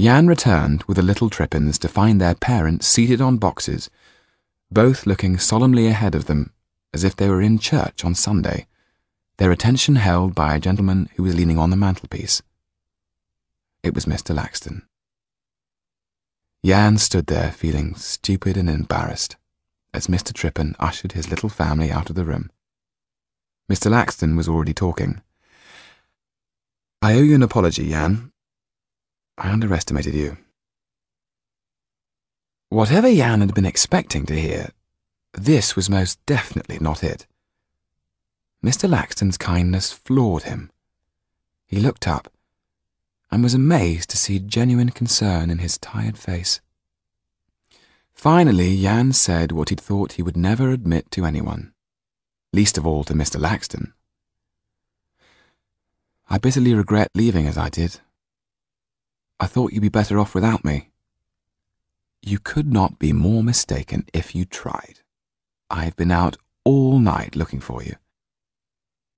Yann returned with the little Trippins to find their parents seated on boxes, both looking solemnly ahead of them as if they were in church on Sunday, their attention held by a gentleman who was leaning on the mantelpiece. It was Mr. Laxton. Yann stood there feeling stupid and embarrassed as Mr. Trippin ushered his little family out of the room. Mr. Laxton was already talking. I owe you an apology, Yann. I underestimated you. Whatever Yann had been expecting to hear, this was most definitely not it. Mr. Laxton's kindness floored him. He looked up and was amazed to see genuine concern in his tired face. Finally, Yann said what he'd thought he would never admit to anyone, least of all to Mr. Laxton. I bitterly regret leaving as I did. I thought you'd be better off without me. You could not be more mistaken if you tried. I've been out all night looking for you.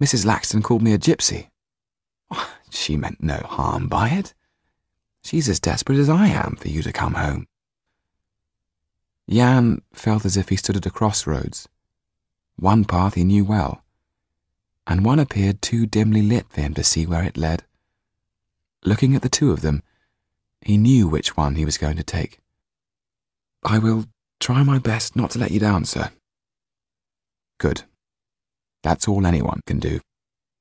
Mrs. Laxton called me a gypsy. She meant no harm by it. She's as desperate as I am for you to come home. Yann felt as if he stood at a crossroads. One path he knew well, and one appeared too dimly lit for him to see where it led. Looking at the two of them, he knew which one he was going to take. I will try my best not to let you down, sir. Good. That's all anyone can do,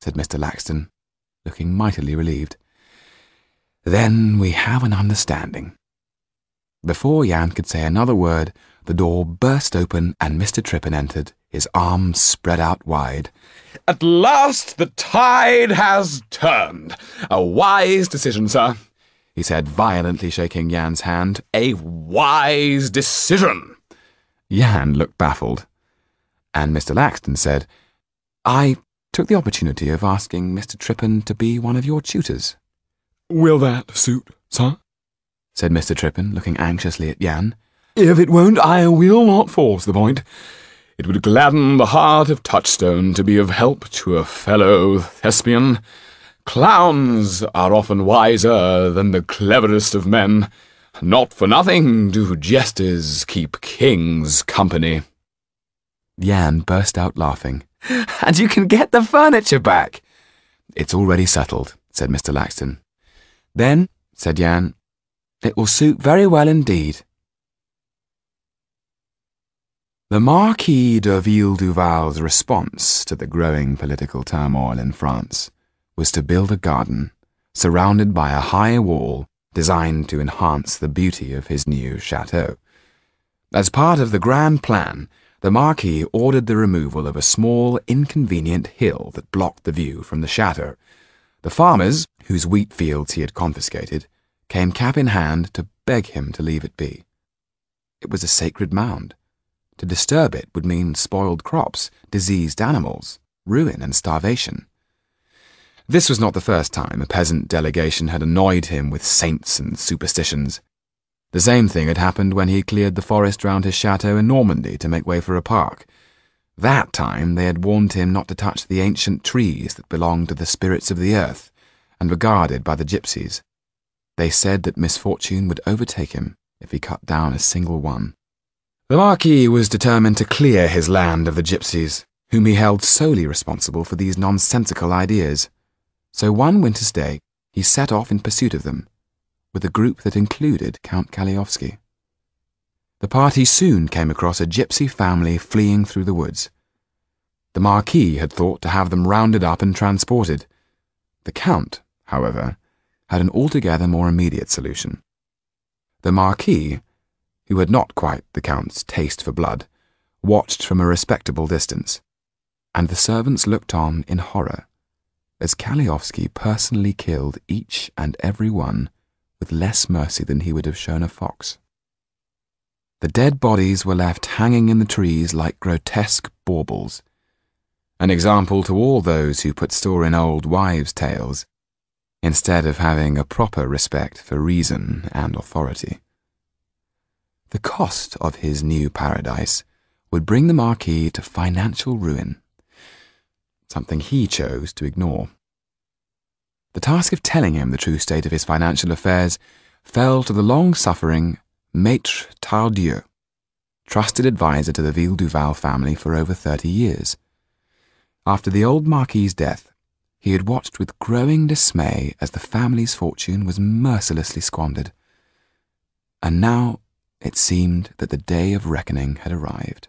said Mr. Laxton, looking mightily relieved. Then we have an understanding. Before Yann could say another word, the door burst open and Mr. Trippin entered, his arms spread out wide. At last the tide has turned. A wise decision, sir, he said, violently shaking Yann's hand. A wise decision. Yann looked baffled, and Mr. Laxton said, I took the opportunity of asking Mr. Trippin to be one of your tutors. Will that suit, sir? said Mr. Trippin, looking anxiously at Yann. If it won't, I will not force the point. It would gladden the heart of Touchstone to be of help to a fellow thespian. Clowns are often wiser than the cleverest of men. Not for nothing do jesters keep kings company. Yann burst out laughing. And you can get the furniture back. It's already settled, said Mr. Laxton. Then, said Yann, it will suit very well indeed. The Marquis de Villeduval's response to the growing political turmoil in France was to build a garden surrounded by a high wall designed to enhance the beauty of his new chateau. As part of the grand plan, the Marquis ordered the removal of a small, inconvenient hill that blocked the view from the chateau. The farmers, whose wheat fields he had confiscated, came cap in hand to beg him to leave it be. It was a sacred mound. To disturb it would mean spoiled crops, diseased animals, ruin and starvation. This was not the first time a peasant delegation had annoyed him with saints and superstitions. The same thing had happened when he cleared the forest round his chateau in Normandy to make way for a park. That time they had warned him not to touch the ancient trees that belonged to the spirits of the earth and were guarded by the gypsies. They said that misfortune would overtake him if he cut down a single one. The Marquis was determined to clear his land of the gypsies, whom he held solely responsible for these nonsensical ideas. So one winter's day, he set off in pursuit of them, with a group that included Count Kalliovski. The party soon came across a gypsy family fleeing through the woods. The Marquis had thought to have them rounded up and transported. The Count, however, had an altogether more immediate solution. The Marquis, who had not quite the Count's taste for blood, watched from a respectable distance, and the servants looked on in horror as Kalliovski personally killed each and every one with less mercy than he would have shown a fox. The dead bodies were left hanging in the trees like grotesque baubles, an example to all those who put store in old wives' tales instead of having a proper respect for reason and authority. The cost of his new paradise would bring the Marquis to financial ruin, something he chose to ignore. The task of telling him the true state of his financial affairs fell to the long-suffering Maitre Tardieu, trusted adviser to the Villeduval family for over thirty years. After the old Marquis's death, he had watched with growing dismay as the family's fortune was mercilessly squandered. And now it seemed that the day of reckoning had arrived.